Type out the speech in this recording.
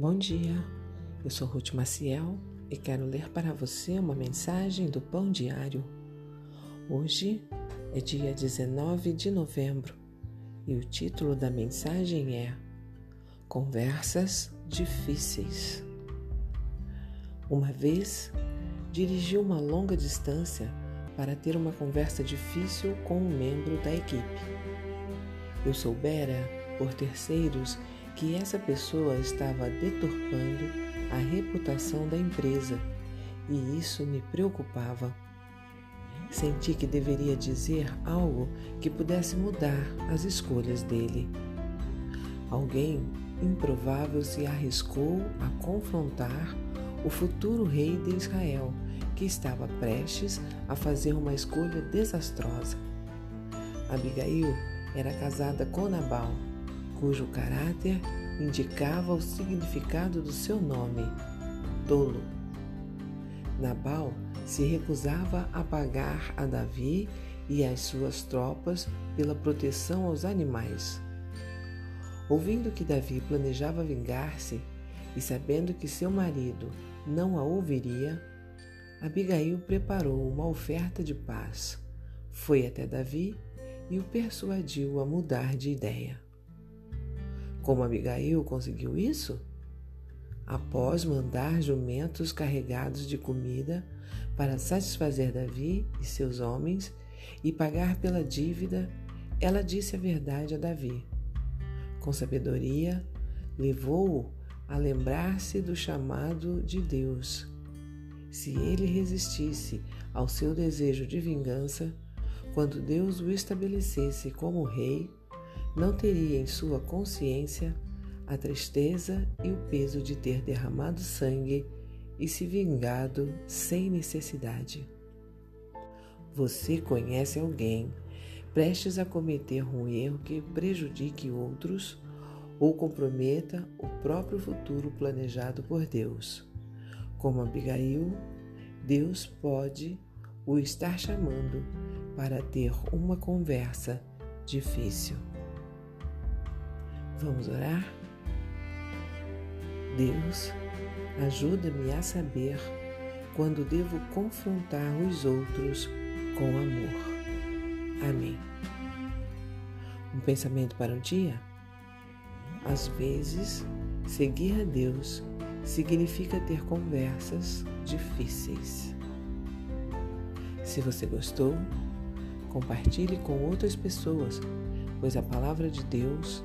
Bom dia, eu sou Ruth Maciel e quero ler para você uma mensagem do Pão Diário. Hoje é dia 19 de novembro e o título da mensagem é Conversas Difíceis. Uma vez dirigi uma longa distância para ter uma conversa difícil com um membro da equipe. Eu soubera por terceiros que essa pessoa estava deturpando a reputação da empresa e isso me preocupava. Senti que deveria dizer algo que pudesse mudar as escolhas dele. Alguém improvável se arriscou a confrontar o futuro rei de Israel, que estava prestes a fazer uma escolha desastrosa. Abigail era casada com Nabal cujo caráter indicava o significado do seu nome, tolo. Nabal se recusava a pagar a Davi e às suas tropas pela proteção aos animais. Ouvindo que Davi planejava vingar-se e sabendo que seu marido não a ouviria, Abigail preparou uma oferta de paz. Foi até Davi e o persuadiu a mudar de ideia. Como Abigail conseguiu isso? Após mandar jumentos carregados de comida para satisfazer Davi e seus homens e pagar pela dívida, ela disse a verdade a Davi. Com sabedoria, levou-o a lembrar-se do chamado de Deus. Se ele resistisse ao seu desejo de vingança, quando Deus o estabelecesse como rei, não teria em sua consciência a tristeza e o peso de ter derramado sangue e se vingado sem necessidade. Você conhece alguém prestes a cometer um erro que prejudique outros ou comprometa o próprio futuro planejado por Deus. Como Abigail, Deus pode o estar chamando para ter uma conversa difícil. Vamos orar? Deus, ajuda-me a saber quando devo confrontar os outros com amor. Amém. Um pensamento para o dia? Às vezes, seguir a Deus significa ter conversas difíceis. Se você gostou, compartilhe com outras pessoas, pois a palavra de Deus